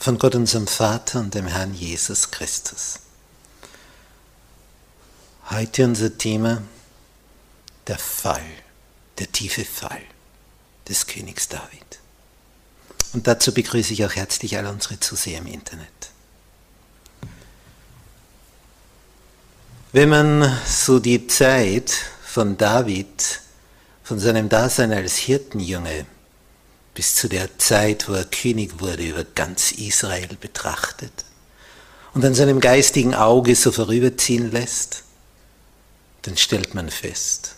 von Gott unserem Vater und dem Herrn Jesus Christus. Heute unser Thema der Fall, der tiefe Fall des Königs David. Und dazu begrüße ich auch herzlich alle unsere Zuseher im Internet. Wenn man so die Zeit von David, von seinem Dasein als Hirtenjunge bis zu der Zeit, wo er König wurde über ganz Israel betrachtet und an seinem geistigen Auge so vorüberziehen lässt, dann stellt man fest,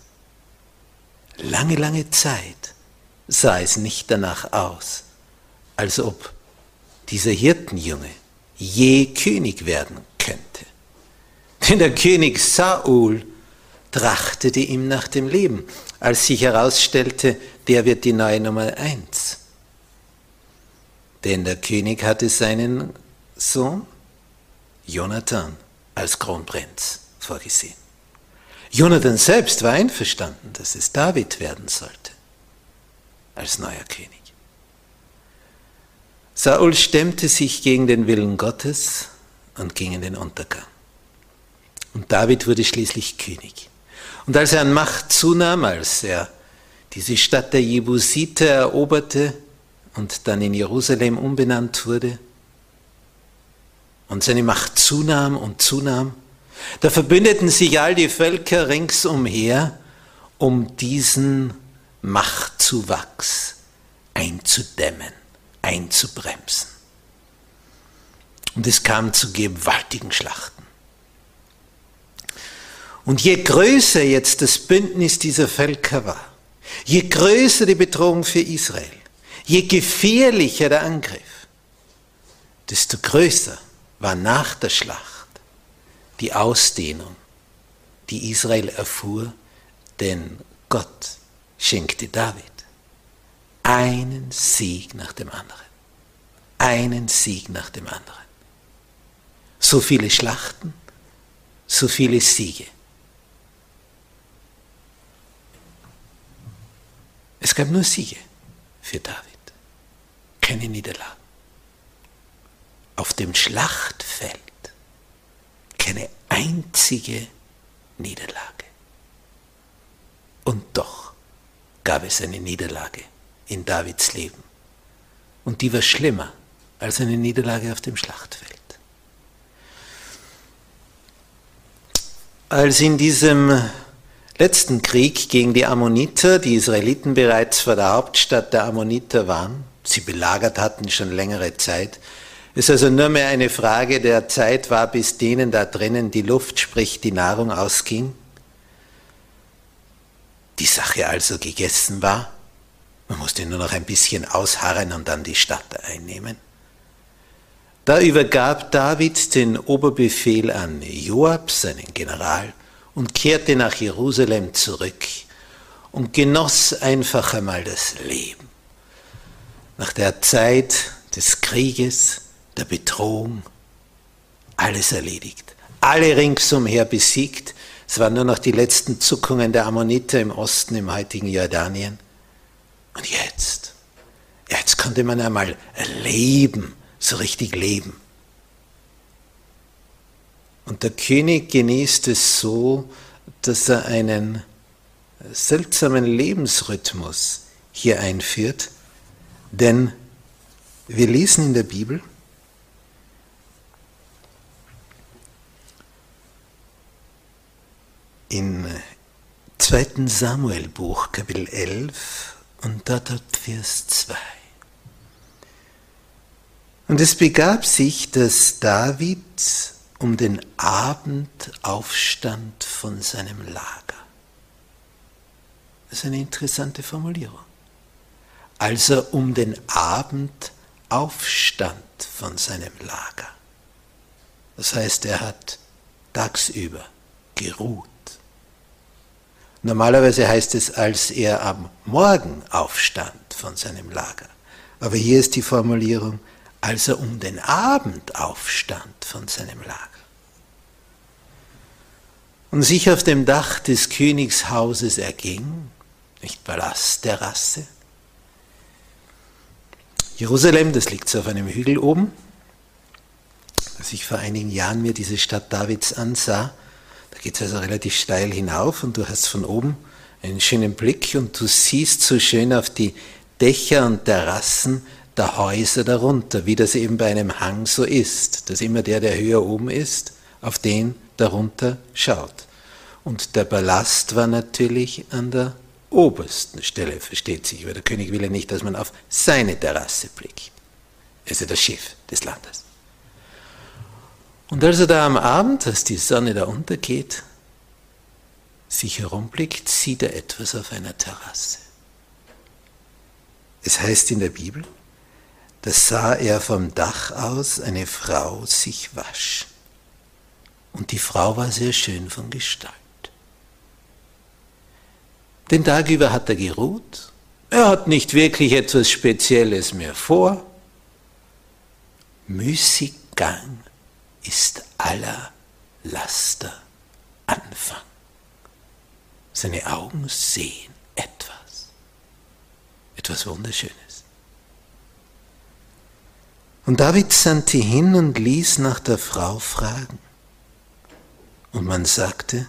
lange, lange Zeit sah es nicht danach aus, als ob dieser Hirtenjunge je König werden könnte. Denn der König Saul trachtete ihm nach dem Leben, als sich herausstellte, der wird die neue Nummer eins. Denn der König hatte seinen Sohn Jonathan als Kronprinz vorgesehen. Jonathan selbst war einverstanden, dass es David werden sollte als neuer König. Saul stemmte sich gegen den Willen Gottes und ging in den Untergang. Und David wurde schließlich König. Und als er an Macht zunahm, als er diese Stadt der Jebusiter eroberte und dann in Jerusalem umbenannt wurde und seine Macht zunahm und zunahm, da verbündeten sich all die Völker ringsumher, um diesen Machtzuwachs einzudämmen, einzubremsen. Und es kam zu gewaltigen Schlachten. Und je größer jetzt das Bündnis dieser Völker war, Je größer die Bedrohung für Israel, je gefährlicher der Angriff, desto größer war nach der Schlacht die Ausdehnung, die Israel erfuhr, denn Gott schenkte David einen Sieg nach dem anderen. Einen Sieg nach dem anderen. So viele Schlachten, so viele Siege. Es gab nur Siege für David, keine Niederlagen. Auf dem Schlachtfeld keine einzige Niederlage. Und doch gab es eine Niederlage in Davids Leben. Und die war schlimmer als eine Niederlage auf dem Schlachtfeld. Als in diesem letzten Krieg gegen die Ammoniter, die Israeliten bereits vor der Hauptstadt der Ammoniter waren, sie belagert hatten schon längere Zeit, es also nur mehr eine Frage der Zeit war, bis denen da drinnen die Luft, sprich die Nahrung ausging. Die Sache also gegessen war, man musste nur noch ein bisschen ausharren und dann die Stadt einnehmen. Da übergab David den Oberbefehl an Joab, seinen General, und kehrte nach Jerusalem zurück und genoss einfach einmal das Leben. Nach der Zeit des Krieges, der Bedrohung, alles erledigt. Alle ringsumher besiegt. Es waren nur noch die letzten Zuckungen der Ammoniter im Osten, im heutigen Jordanien. Und jetzt, jetzt konnte man einmal leben, so richtig leben. Und der König genießt es so, dass er einen seltsamen Lebensrhythmus hier einführt, denn wir lesen in der Bibel, im 2. Samuelbuch, Kapitel 11 und dort Vers 2. Und es begab sich, dass David um den Abend aufstand von seinem Lager. Das ist eine interessante Formulierung. Als er um den Abend aufstand von seinem Lager. Das heißt, er hat tagsüber geruht. Normalerweise heißt es, als er am Morgen aufstand von seinem Lager. Aber hier ist die Formulierung, als er um den Abend aufstand von seinem Lager. Und sich auf dem Dach des Königshauses erging, nicht Palast, Terrasse. Jerusalem, das liegt so auf einem Hügel oben. Als ich vor einigen Jahren mir diese Stadt Davids ansah, da geht es also relativ steil hinauf und du hast von oben einen schönen Blick und du siehst so schön auf die Dächer und Terrassen der Häuser darunter, wie das eben bei einem Hang so ist, dass immer der, der höher oben ist, auf den darunter schaut. Und der Ballast war natürlich an der obersten Stelle, versteht sich, weil der König will ja nicht, dass man auf seine Terrasse blickt. Ist ja das Schiff des Landes. Und als er da am Abend, als die Sonne da untergeht, sich herumblickt, sieht er etwas auf einer Terrasse. Es heißt in der Bibel, da sah er vom Dach aus eine Frau sich wasch. Und die Frau war sehr schön von Gestalt. Den Tag über hat er geruht. Er hat nicht wirklich etwas Spezielles mehr vor. Müßiggang ist aller Laster Anfang. Seine Augen sehen etwas, etwas Wunderschönes. Und David sandte hin und ließ nach der Frau fragen. Und man sagte,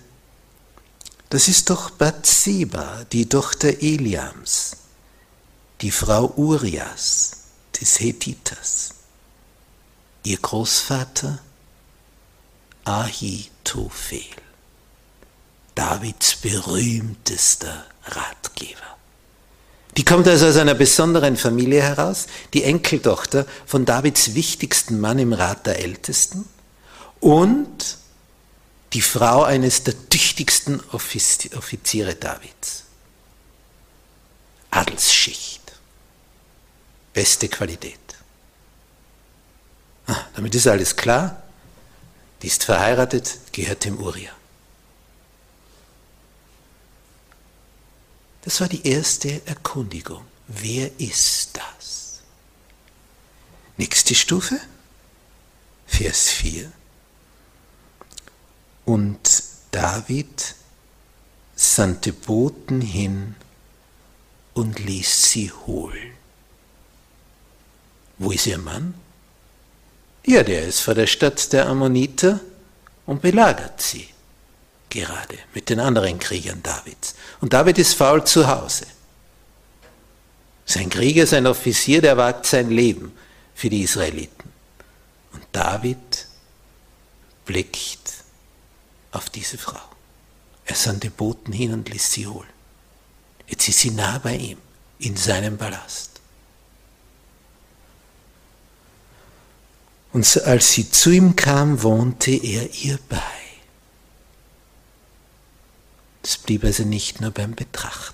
das ist doch Bathseba, die Tochter Eliams, die Frau Urias des Hethiters. Ihr Großvater Ahitophel, Davids berühmtester Ratgeber. Die kommt also aus einer besonderen Familie heraus, die Enkeltochter von Davids wichtigsten Mann im Rat der Ältesten und die Frau eines der tüchtigsten Offiziere Davids. Adelsschicht. Beste Qualität. Ah, damit ist alles klar. Die ist verheiratet, gehört dem Uriah. Das war die erste Erkundigung. Wer ist das? Nächste Stufe, Vers 4. Und David sandte Boten hin und ließ sie holen. Wo ist ihr Mann? Ja, der ist vor der Stadt der Ammoniter und belagert sie gerade mit den anderen Kriegern Davids. Und David ist faul zu Hause. Sein Krieger, sein Offizier, der wagt sein Leben für die Israeliten. Und David blickt auf diese Frau. Er sandte Boten hin und ließ sie holen. Jetzt ist sie nah bei ihm, in seinem Palast. Und als sie zu ihm kam, wohnte er ihr bei. Es blieb also nicht nur beim Betrachten.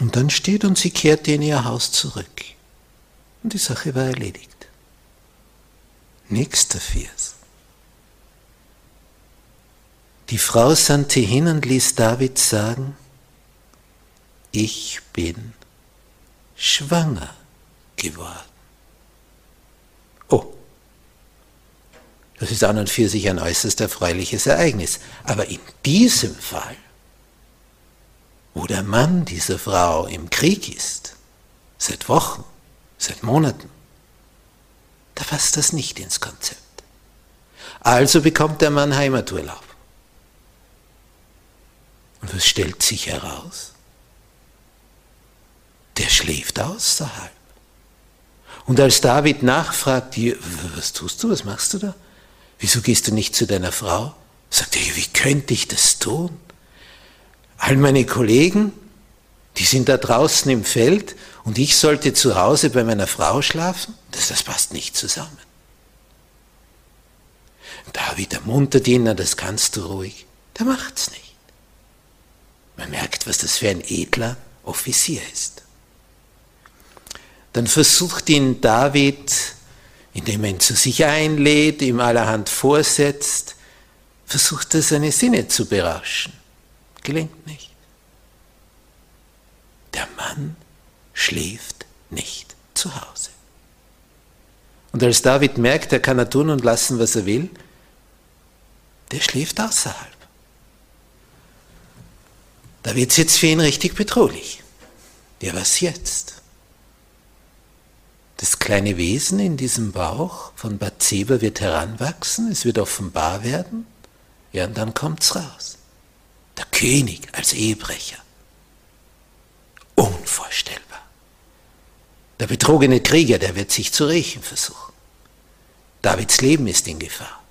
Und dann steht und sie kehrte in ihr Haus zurück. Und die Sache war erledigt. Nächster Vers. Die Frau sandte hin und ließ David sagen, ich bin schwanger geworden. Oh, Das ist an und für sich ein äußerst erfreuliches Ereignis. Aber in diesem Fall, wo der Mann dieser Frau im Krieg ist, seit Wochen, seit Monaten, da passt das nicht ins Konzept. Also bekommt der Mann Heimaturlaub. Und was stellt sich heraus? Der schläft außerhalb. Und als David nachfragt, was tust du, was machst du da? Wieso gehst du nicht zu deiner Frau? Sagt er, wie könnte ich das tun? All meine Kollegen, die sind da draußen im Feld und ich sollte zu Hause bei meiner Frau schlafen? Das, das passt nicht zusammen. David ermuntert ihn, das kannst du ruhig. Der macht's nicht. Man merkt, was das für ein edler Offizier ist. Dann versucht ihn David, indem er ihn zu sich einlädt, ihm allerhand vorsetzt, versucht er seine Sinne zu berauschen. Gelingt nicht. Der Mann schläft nicht zu Hause. Und als David merkt, er kann er tun und lassen, was er will, der schläft außerhalb. Da wird es jetzt für ihn richtig bedrohlich. Ja, was jetzt? Das kleine Wesen in diesem Bauch von Bathseba wird heranwachsen, es wird offenbar werden, ja, und dann kommt's raus. Der König als Ehebrecher. Unvorstellbar. Der betrogene Krieger, der wird sich zu rächen versuchen. Davids Leben ist in Gefahr.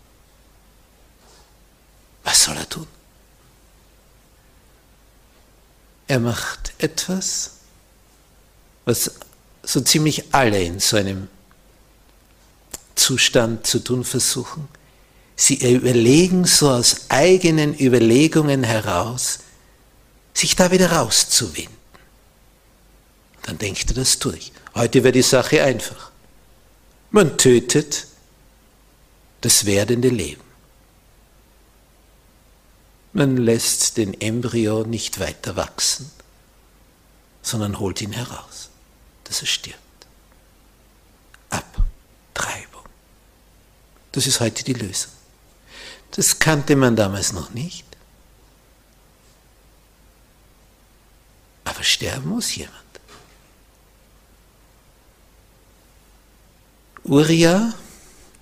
Was soll er tun? Er macht etwas, was so ziemlich alle in so einem Zustand zu tun versuchen. Sie überlegen so aus eigenen Überlegungen heraus, sich da wieder rauszuwinden. Dann denkt er das durch. Heute wäre die Sache einfach. Man tötet das werdende Leben. Man lässt den Embryo nicht weiter wachsen, sondern holt ihn heraus, dass er stirbt. Abtreibung. Das ist heute die Lösung. Das kannte man damals noch nicht. Aber sterben muss jemand. Uriah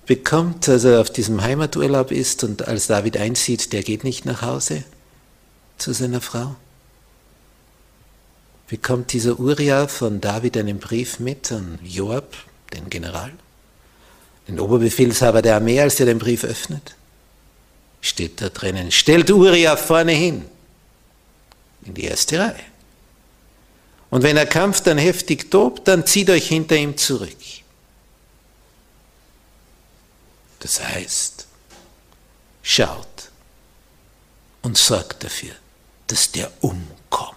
bekommt, als er auf diesem Heimaturlaub ist und als David einzieht, der geht nicht nach Hause zu seiner Frau, bekommt dieser Uriah von David einen Brief mit an Joab, den General, den Oberbefehlshaber der Armee, als er den Brief öffnet. Steht da drinnen, stellt Uriah vorne hin, in die erste Reihe. Und wenn der Kampf dann heftig tobt, dann zieht euch hinter ihm zurück. Das heißt, schaut und sorgt dafür, dass der umkommt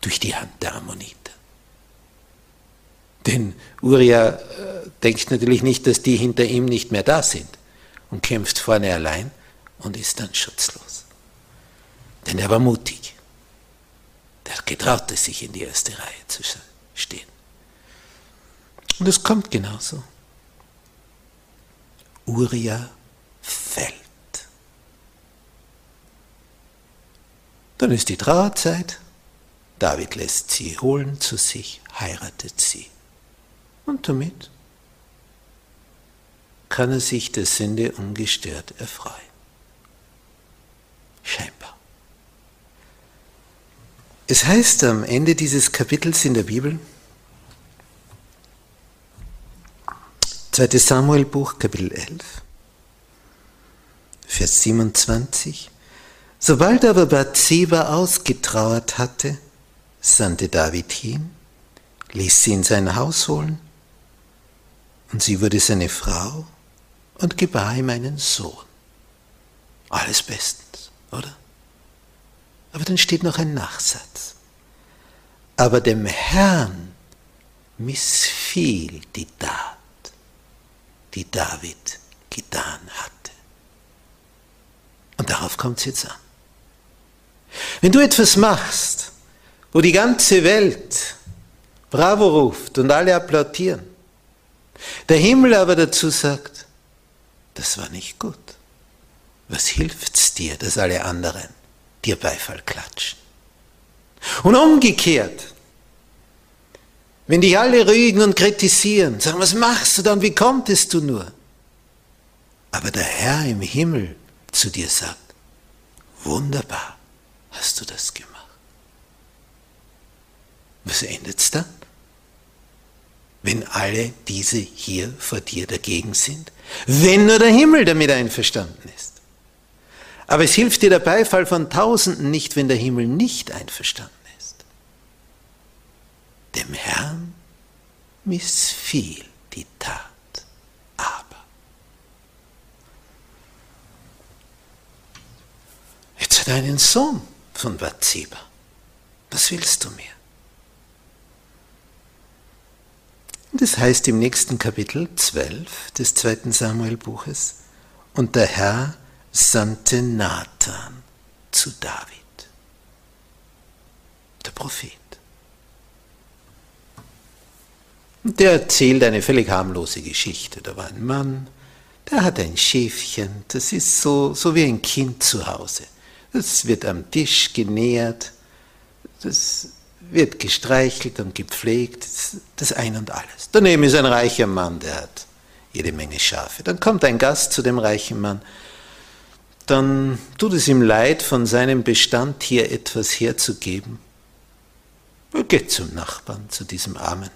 durch die Hand der Ammoniter. Denn Uriah äh, denkt natürlich nicht, dass die hinter ihm nicht mehr da sind und kämpft vorne allein und ist dann schutzlos. Denn er war mutig. Der getraute sich in die erste Reihe zu stehen. Und es kommt genauso. Uriah fällt. Dann ist die Trauerzeit. David lässt sie holen zu sich, heiratet sie. Und damit kann er sich der Sünde ungestört erfreuen. Scheinbar. Es heißt am Ende dieses Kapitels in der Bibel, 2. Samuel Buch, Kapitel 11, Vers 27. Sobald aber Bathseba ausgetrauert hatte, sandte David hin, ließ sie in sein Haus holen, und sie wurde seine Frau und gebar ihm einen Sohn. Alles bestens, oder? Aber dann steht noch ein Nachsatz. Aber dem Herrn missfiel die Tat die David getan hatte. Und darauf kommt es jetzt an. Wenn du etwas machst, wo die ganze Welt Bravo ruft und alle applaudieren, der Himmel aber dazu sagt, das war nicht gut. Was hilft's dir, dass alle anderen dir Beifall klatschen? Und umgekehrt, wenn dich alle rügen und kritisieren, sagen, was machst du dann, wie konntest du nur? Aber der Herr im Himmel zu dir sagt, wunderbar hast du das gemacht. Was endet's dann? Wenn alle diese hier vor dir dagegen sind? Wenn nur der Himmel damit einverstanden ist. Aber es hilft dir der Beifall von Tausenden nicht, wenn der Himmel nicht einverstanden ist. Herrn missfiel die Tat aber. Jetzt hat er einen Sohn von Bathseba. Was willst du mir? Das heißt im nächsten Kapitel 12 des zweiten Samuel-Buches, und der Herr sandte Nathan zu David, der Prophet. Und der erzählt eine völlig harmlose Geschichte. Da war ein Mann, der hat ein Schäfchen, das ist so, so wie ein Kind zu Hause. Das wird am Tisch genährt, das wird gestreichelt und gepflegt, das ein und alles. Daneben ist ein reicher Mann, der hat jede Menge Schafe. Dann kommt ein Gast zu dem reichen Mann, dann tut es ihm leid, von seinem Bestand hier etwas herzugeben. Er geht zum Nachbarn, zu diesem Armen,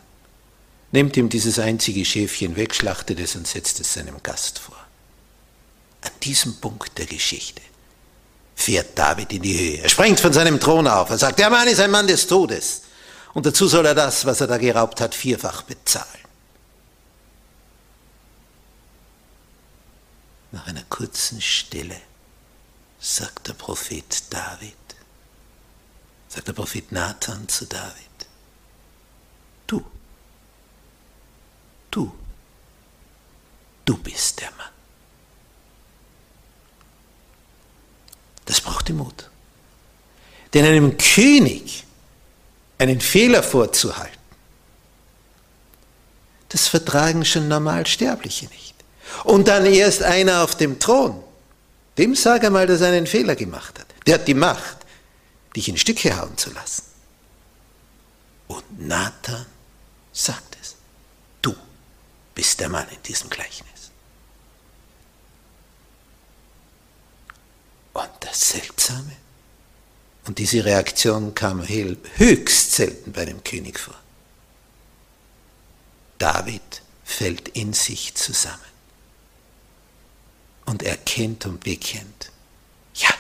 nimmt ihm dieses einzige Schäfchen weg, schlachtet es und setzt es seinem Gast vor. An diesem Punkt der Geschichte fährt David in die Höhe. Er springt von seinem Thron auf. Er sagt, der Mann ist ein Mann des Todes. Und dazu soll er das, was er da geraubt hat, vierfach bezahlen. Nach einer kurzen Stille sagt der Prophet David, sagt der Prophet Nathan zu David, du, du, du bist der Mann. Das braucht Mut. Denn einem König einen Fehler vorzuhalten, das vertragen schon Normalsterbliche nicht. Und dann erst einer auf dem Thron, dem sage mal, dass er einen Fehler gemacht hat. Der hat die Macht, dich in Stücke hauen zu lassen. Und Nathan sagt es, du bist der Mann in diesem Gleichnis. Und das Seltsame, und diese Reaktion kam höchst selten bei dem König vor. David fällt in sich zusammen und erkennt und bekennt, ja,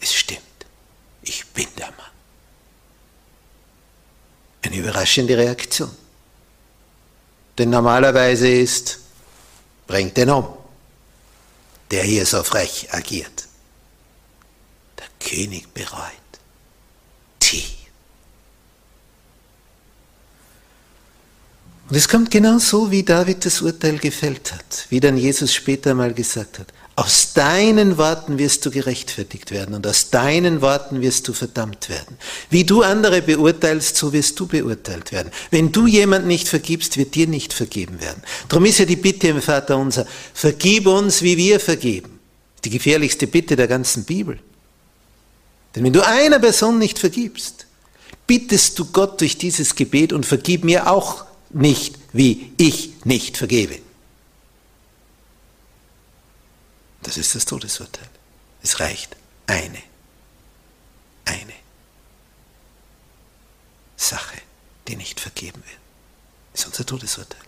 es stimmt, ich bin der Mann. Eine überraschende Reaktion. Denn normalerweise ist, bringt den um der hier so frech agiert. Der König bereut. Tief. Und es kommt genau so, wie David das Urteil gefällt hat, wie dann Jesus später mal gesagt hat. Aus deinen Worten wirst du gerechtfertigt werden und aus deinen Worten wirst du verdammt werden. Wie du andere beurteilst, so wirst du beurteilt werden. Wenn du jemand nicht vergibst, wird dir nicht vergeben werden. Darum ist ja die Bitte im Vater unser, vergib uns, wie wir vergeben. Die gefährlichste Bitte der ganzen Bibel. Denn wenn du einer Person nicht vergibst, bittest du Gott durch dieses Gebet und vergib mir auch nicht, wie ich nicht vergebe. Das ist das Todesurteil. Es reicht eine, eine Sache, die nicht vergeben wird. Das ist unser Todesurteil.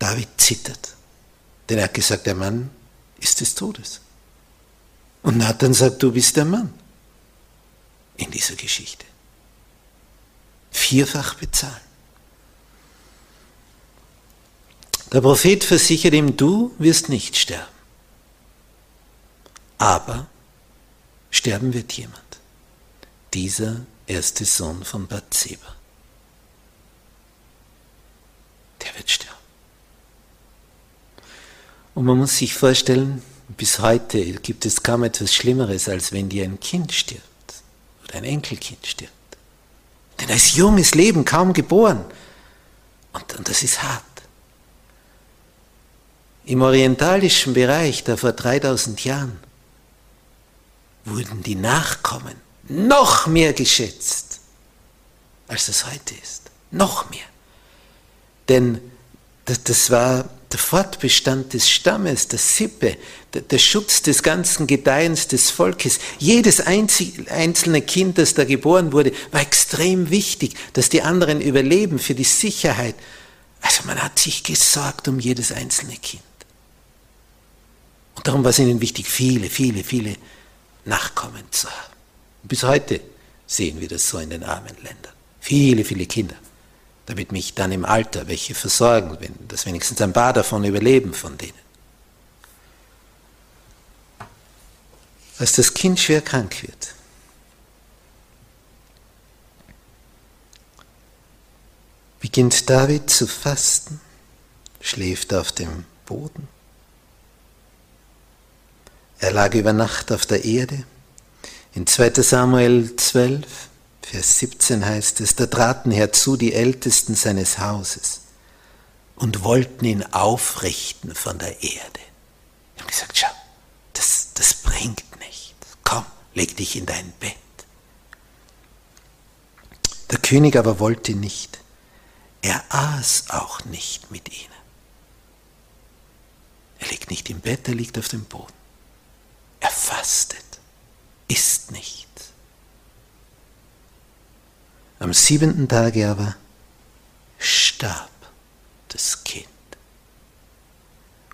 David zittert, denn er hat gesagt, der Mann ist des Todes. Und Nathan sagt, du bist der Mann in dieser Geschichte. Vierfach bezahlen. Der Prophet versichert ihm, du wirst nicht sterben. Aber sterben wird jemand. Dieser erste Sohn von Bathseba. Der wird sterben. Und man muss sich vorstellen, bis heute gibt es kaum etwas Schlimmeres, als wenn dir ein Kind stirbt oder ein Enkelkind stirbt. Denn ist junges Leben, kaum geboren. Und, und das ist hart. Im orientalischen Bereich, da vor 3000 Jahren, wurden die Nachkommen noch mehr geschätzt, als es heute ist. Noch mehr. Denn das, das war der Fortbestand des Stammes, der Sippe, der Schutz des ganzen Gedeihens des Volkes. Jedes einzelne Kind, das da geboren wurde, war extrem wichtig, dass die anderen überleben für die Sicherheit. Also man hat sich gesorgt um jedes einzelne Kind. Und darum war es ihnen wichtig, viele, viele, viele Nachkommen zu haben. Bis heute sehen wir das so in den armen Ländern. Viele, viele Kinder damit mich dann im Alter welche versorgen, wenn, dass wenigstens ein paar davon überleben von denen. Als das Kind schwer krank wird, beginnt David zu fasten, schläft auf dem Boden. Er lag über Nacht auf der Erde. In 2 Samuel 12 Vers 17 heißt es, da traten herzu die Ältesten seines Hauses und wollten ihn aufrichten von der Erde. Die haben gesagt, schau, das, das bringt nichts. Komm, leg dich in dein Bett. Der König aber wollte nicht. Er aß auch nicht mit ihnen. Er liegt nicht im Bett, er liegt auf dem Boden. Er fastet, isst nicht. Am siebenten Tage aber starb das Kind.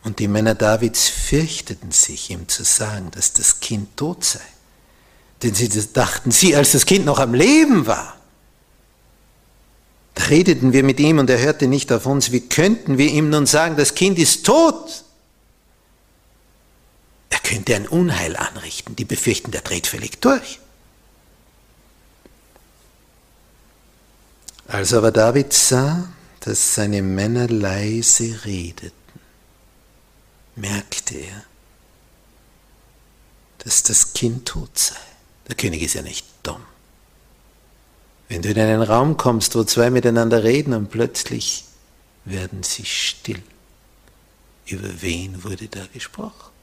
Und die Männer Davids fürchteten sich, ihm zu sagen, dass das Kind tot sei. Denn sie dachten, sie, als das Kind noch am Leben war, da redeten wir mit ihm und er hörte nicht auf uns. Wie könnten wir ihm nun sagen, das Kind ist tot? Er ein Unheil anrichten. Die befürchten, der dreht völlig durch. Als aber David sah, dass seine Männer leise redeten, merkte er, dass das Kind tot sei. Der König ist ja nicht dumm. Wenn du in einen Raum kommst, wo zwei miteinander reden und plötzlich werden sie still, über wen wurde da gesprochen?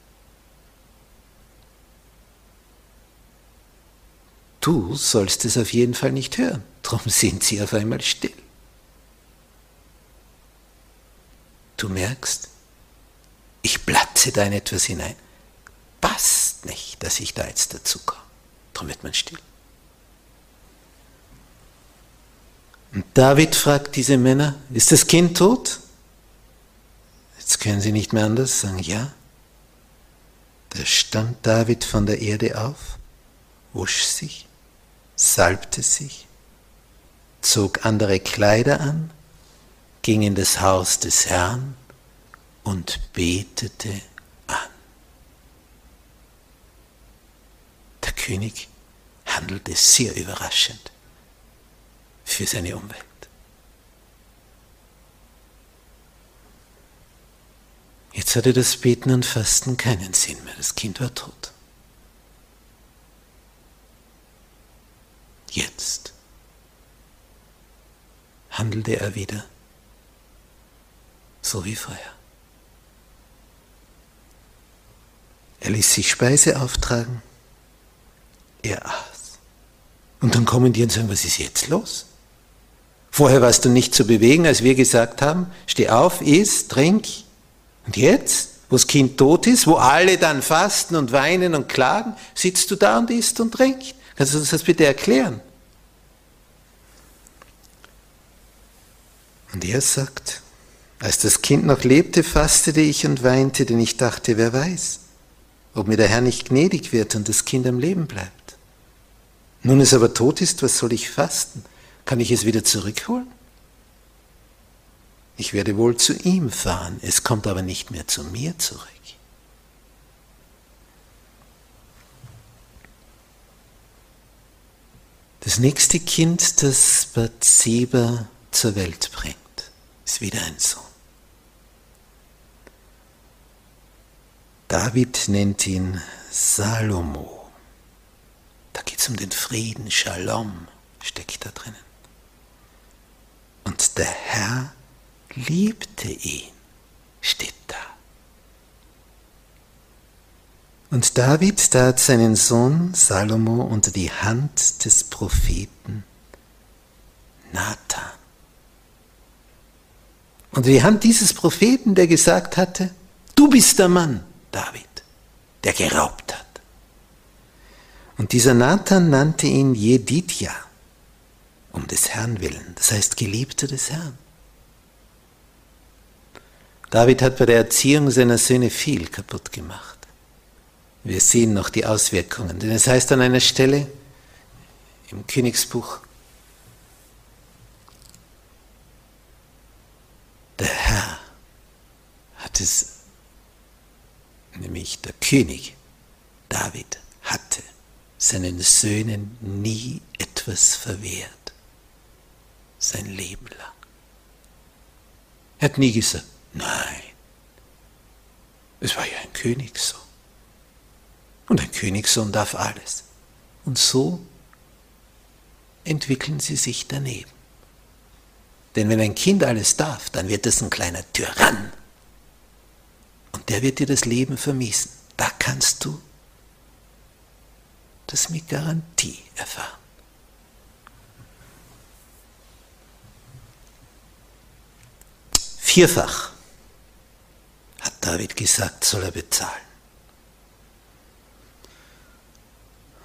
Du sollst es auf jeden Fall nicht hören. Darum sind sie auf einmal still. Du merkst, ich platze da in etwas hinein. Passt nicht, dass ich da jetzt dazu komme. Darum wird man still. Und David fragt diese Männer, ist das Kind tot? Jetzt können sie nicht mehr anders sagen, ja. Da stand David von der Erde auf, wusch sich, salbte sich zog andere Kleider an, ging in das Haus des Herrn und betete an. Der König handelte sehr überraschend für seine Umwelt. Jetzt hatte das Beten und Fasten keinen Sinn mehr. Das Kind war tot. Jetzt handelte er wieder, so wie vorher. Er ließ sich Speise auftragen, er aß. Und dann kommen die und sagen, was ist jetzt los? Vorher warst du nicht zu bewegen, als wir gesagt haben, steh auf, iss, trink. Und jetzt, wo das Kind tot ist, wo alle dann fasten und weinen und klagen, sitzt du da und isst und trinkst. Kannst du das bitte erklären? Und er sagt, als das Kind noch lebte, fastete ich und weinte, denn ich dachte, wer weiß, ob mir der Herr nicht gnädig wird und das Kind am Leben bleibt. Nun es aber tot ist, was soll ich fasten? Kann ich es wieder zurückholen? Ich werde wohl zu ihm fahren, es kommt aber nicht mehr zu mir zurück. Das nächste Kind, das Bathseba zur Welt bringt ist wieder ein Sohn. David nennt ihn Salomo. Da geht es um den Frieden, Shalom steckt da drinnen. Und der Herr liebte ihn, steht da. Und David tat seinen Sohn Salomo unter die Hand des Propheten Nathan. Unter die Hand dieses Propheten, der gesagt hatte, du bist der Mann, David, der geraubt hat. Und dieser Nathan nannte ihn Jedidja, um des Herrn willen, das heißt Geliebter des Herrn. David hat bei der Erziehung seiner Söhne viel kaputt gemacht. Wir sehen noch die Auswirkungen, denn es heißt an einer Stelle im Königsbuch, der Herr hat es, nämlich der König David hatte seinen Söhnen nie etwas verwehrt, sein Leben lang. Er hat nie gesagt, nein, es war ja ein Königssohn. Und ein Königssohn darf alles. Und so entwickeln sie sich daneben. Denn wenn ein Kind alles darf, dann wird es ein kleiner Tyrann. Und der wird dir das Leben vermiesen. Da kannst du das mit Garantie erfahren. Vierfach hat David gesagt, soll er bezahlen.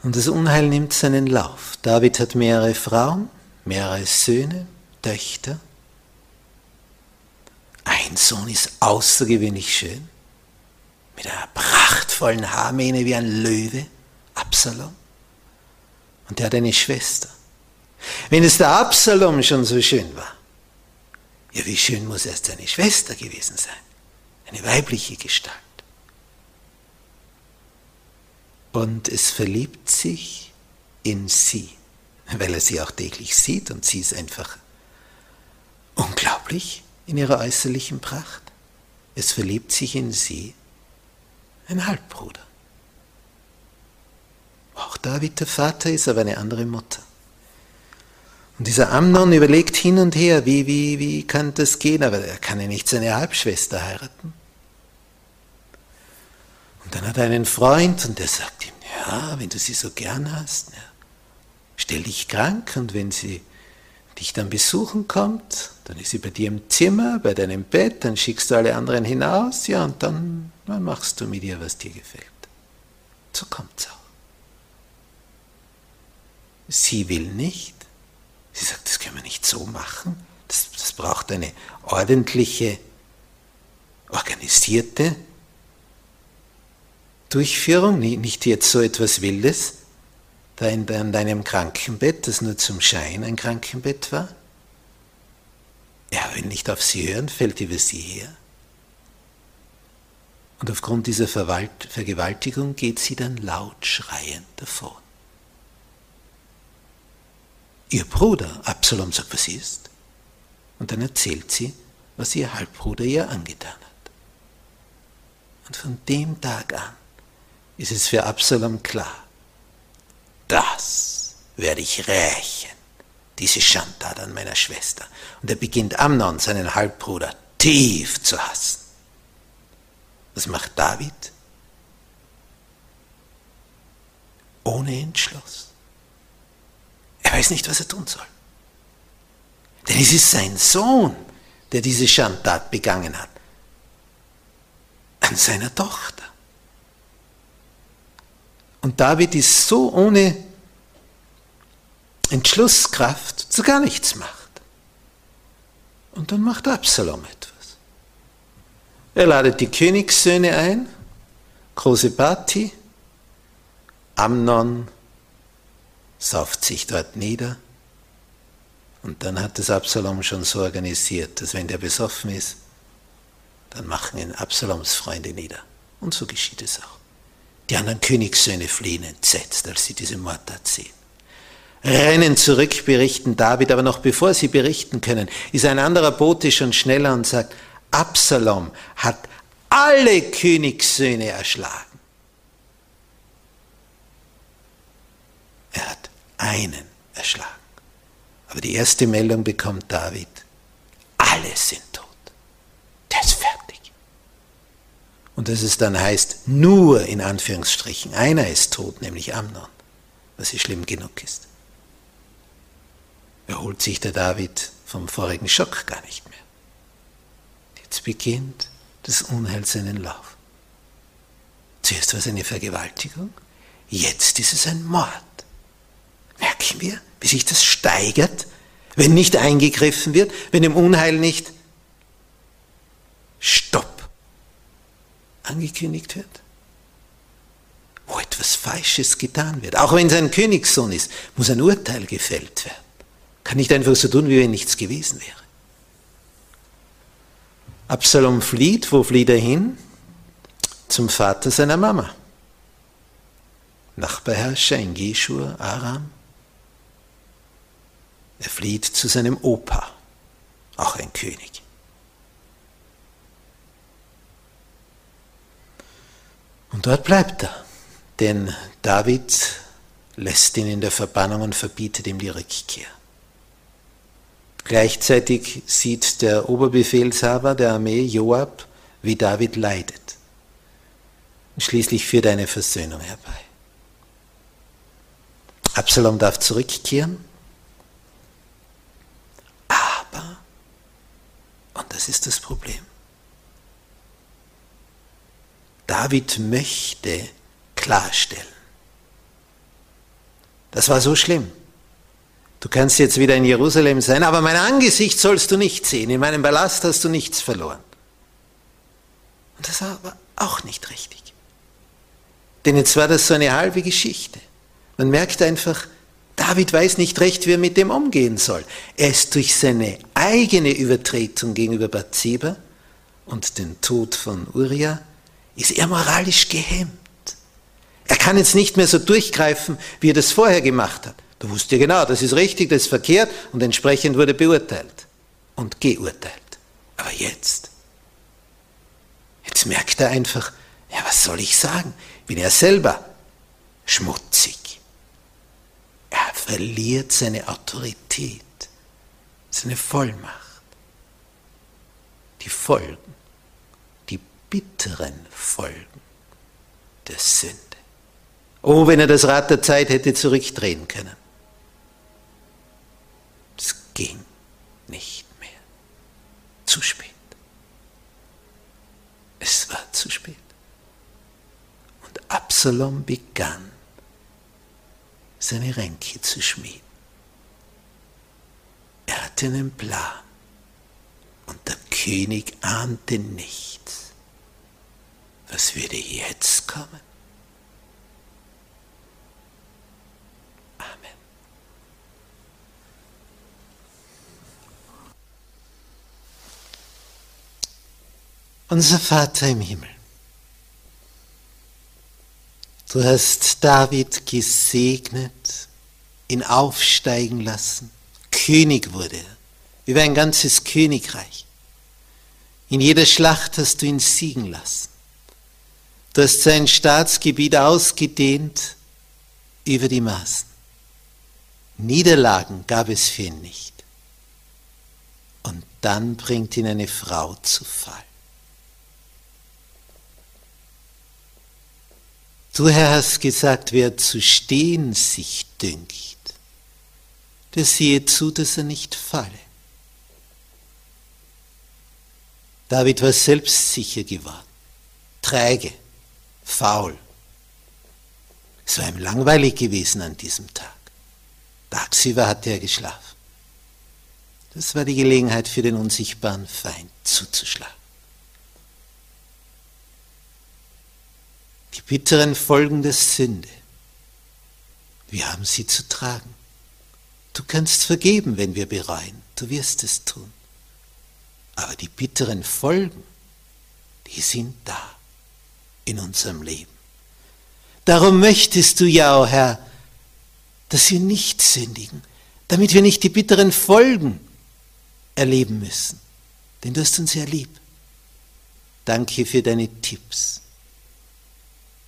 Und das Unheil nimmt seinen Lauf. David hat mehrere Frauen, mehrere Söhne, Töchter. Ein Sohn ist außergewöhnlich schön, mit einer prachtvollen Haarmähne wie ein Löwe. Absalom. Und der hat eine Schwester. Wenn es der Absalom schon so schön war, ja, wie schön muss erst seine Schwester gewesen sein? Eine weibliche Gestalt. Und es verliebt sich in sie, weil er sie auch täglich sieht und sie ist einfach unglaublich in ihrer äußerlichen Pracht. Es verliebt sich in sie ein Halbbruder. Auch David der Vater ist aber eine andere Mutter. Und dieser Amnon überlegt hin und her, wie, wie, wie kann das gehen, aber er kann ja nicht seine Halbschwester heiraten. Und dann hat er einen Freund und der sagt ihm, ja, wenn du sie so gern hast, ja, stell dich krank und wenn sie dich dann besuchen kommt, dann ist sie bei dir im Zimmer, bei deinem Bett, dann schickst du alle anderen hinaus, ja, und dann, dann machst du mit ihr, was dir gefällt. So kommt's auch. Sie will nicht. Sie sagt, das können wir nicht so machen. Das, das braucht eine ordentliche, organisierte Durchführung, nicht jetzt so etwas Wildes, da in deinem Krankenbett, das nur zum Schein ein Krankenbett war. Er will nicht auf sie hören, fällt über sie her. Und aufgrund dieser Vergewaltigung geht sie dann laut schreiend davon. Ihr Bruder Absalom sagt, was ist? Und dann erzählt sie, was ihr Halbbruder ihr angetan hat. Und von dem Tag an ist es für Absalom klar, das werde ich rächen, diese Schandtat an meiner Schwester. Und er beginnt Amnon, seinen Halbbruder, tief zu hassen. Was macht David? Ohne Entschluss. Er weiß nicht, was er tun soll. Denn es ist sein Sohn, der diese Schandtat begangen hat. An seiner Tochter. Und David ist so ohne Entschlusskraft, zu gar nichts macht. Und dann macht Absalom etwas. Er ladet die Königssöhne ein, große Party, Amnon sauft sich dort nieder. Und dann hat das Absalom schon so organisiert, dass wenn der besoffen ist, dann machen ihn Absaloms Freunde nieder. Und so geschieht es auch. Die anderen Königssöhne fliehen entsetzt, als sie diese Mordtat sehen. Rennen zurück, berichten David, aber noch bevor sie berichten können, ist ein anderer Bote schon schneller und sagt, Absalom hat alle Königssöhne erschlagen. Er hat einen erschlagen. Aber die erste Meldung bekommt David. alle sind tot. Der ist. Und dass es dann heißt, nur in Anführungsstrichen, einer ist tot, nämlich Amnon, was ja schlimm genug ist. Erholt sich der David vom vorigen Schock gar nicht mehr. Jetzt beginnt das Unheil seinen Lauf. Zuerst war es eine Vergewaltigung, jetzt ist es ein Mord. Merken wir, wie sich das steigert, wenn nicht eingegriffen wird, wenn dem Unheil nicht Stopp angekündigt wird? Wo etwas Falsches getan wird, auch wenn es ein Königssohn ist, muss ein Urteil gefällt werden. Kann nicht einfach so tun, wie wenn nichts gewesen wäre. Absalom flieht, wo flieht er hin? Zum Vater seiner Mama. Nachbarherrscher in Geshur, Aram. Er flieht zu seinem Opa, auch ein König. Und dort bleibt er, denn David lässt ihn in der Verbannung und verbietet ihm die Rückkehr. Gleichzeitig sieht der Oberbefehlshaber der Armee, Joab, wie David leidet. Und schließlich führt eine Versöhnung herbei. Absalom darf zurückkehren, aber, und das ist das Problem, David möchte klarstellen. Das war so schlimm. Du kannst jetzt wieder in Jerusalem sein, aber mein Angesicht sollst du nicht sehen. In meinem Palast hast du nichts verloren. Und das war auch nicht richtig. Denn jetzt war das so eine halbe Geschichte. Man merkt einfach, David weiß nicht recht, wie er mit dem umgehen soll. Er ist durch seine eigene Übertretung gegenüber Bathseba und den Tod von Uriah ist er moralisch gehemmt. Er kann jetzt nicht mehr so durchgreifen, wie er das vorher gemacht hat. Du wusstest ja genau, das ist richtig, das ist verkehrt und entsprechend wurde beurteilt und geurteilt. Aber jetzt, jetzt merkt er einfach, ja, was soll ich sagen? Bin er selber schmutzig. Er verliert seine Autorität, seine Vollmacht. Die Folgen bitteren Folgen der Sünde. Oh, wenn er das Rad der Zeit hätte zurückdrehen können. Es ging nicht mehr. Zu spät. Es war zu spät. Und Absalom begann, seine Ränke zu schmieden. Er hatte einen Plan. Und der König ahnte nichts was würde jetzt kommen? Amen. Unser Vater im Himmel, du hast David gesegnet, ihn aufsteigen lassen, König wurde er, über ein ganzes Königreich. In jeder Schlacht hast du ihn siegen lassen. Du hast sein Staatsgebiet ausgedehnt über die Maßen. Niederlagen gab es für ihn nicht. Und dann bringt ihn eine Frau zu Fall. Du, Herr, hast gesagt, wer zu stehen sich dünkt, der sehe zu, dass er nicht falle. David war selbstsicher geworden, träge, faul. Es war ihm langweilig gewesen an diesem Tag. Tagsüber hatte er geschlafen. Das war die Gelegenheit für den unsichtbaren Feind zuzuschlagen. Die bitteren Folgen der Sünde, wir haben sie zu tragen. Du kannst vergeben, wenn wir bereuen. Du wirst es tun. Aber die bitteren Folgen, die sind da in unserem Leben. Darum möchtest du ja, o oh Herr, dass wir nicht sündigen, damit wir nicht die bitteren Folgen erleben müssen. Denn du hast uns ja lieb. Danke für deine Tipps.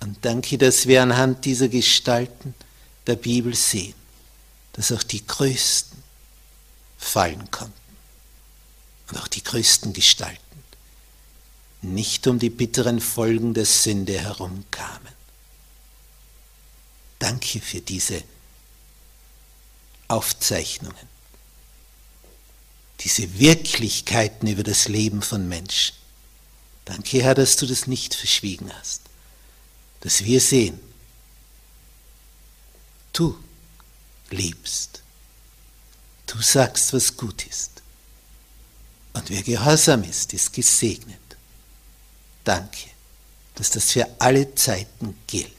Und danke, dass wir anhand dieser Gestalten der Bibel sehen, dass auch die Größten fallen konnten. und auch die größten Gestalten nicht um die bitteren Folgen der Sünde herumkamen. Danke für diese Aufzeichnungen, diese Wirklichkeiten über das Leben von Menschen. Danke, Herr, dass du das nicht verschwiegen hast, dass wir sehen, du liebst, du sagst, was gut ist. Und wer gehorsam ist, ist gesegnet. Danke, dass das für alle Zeiten gilt.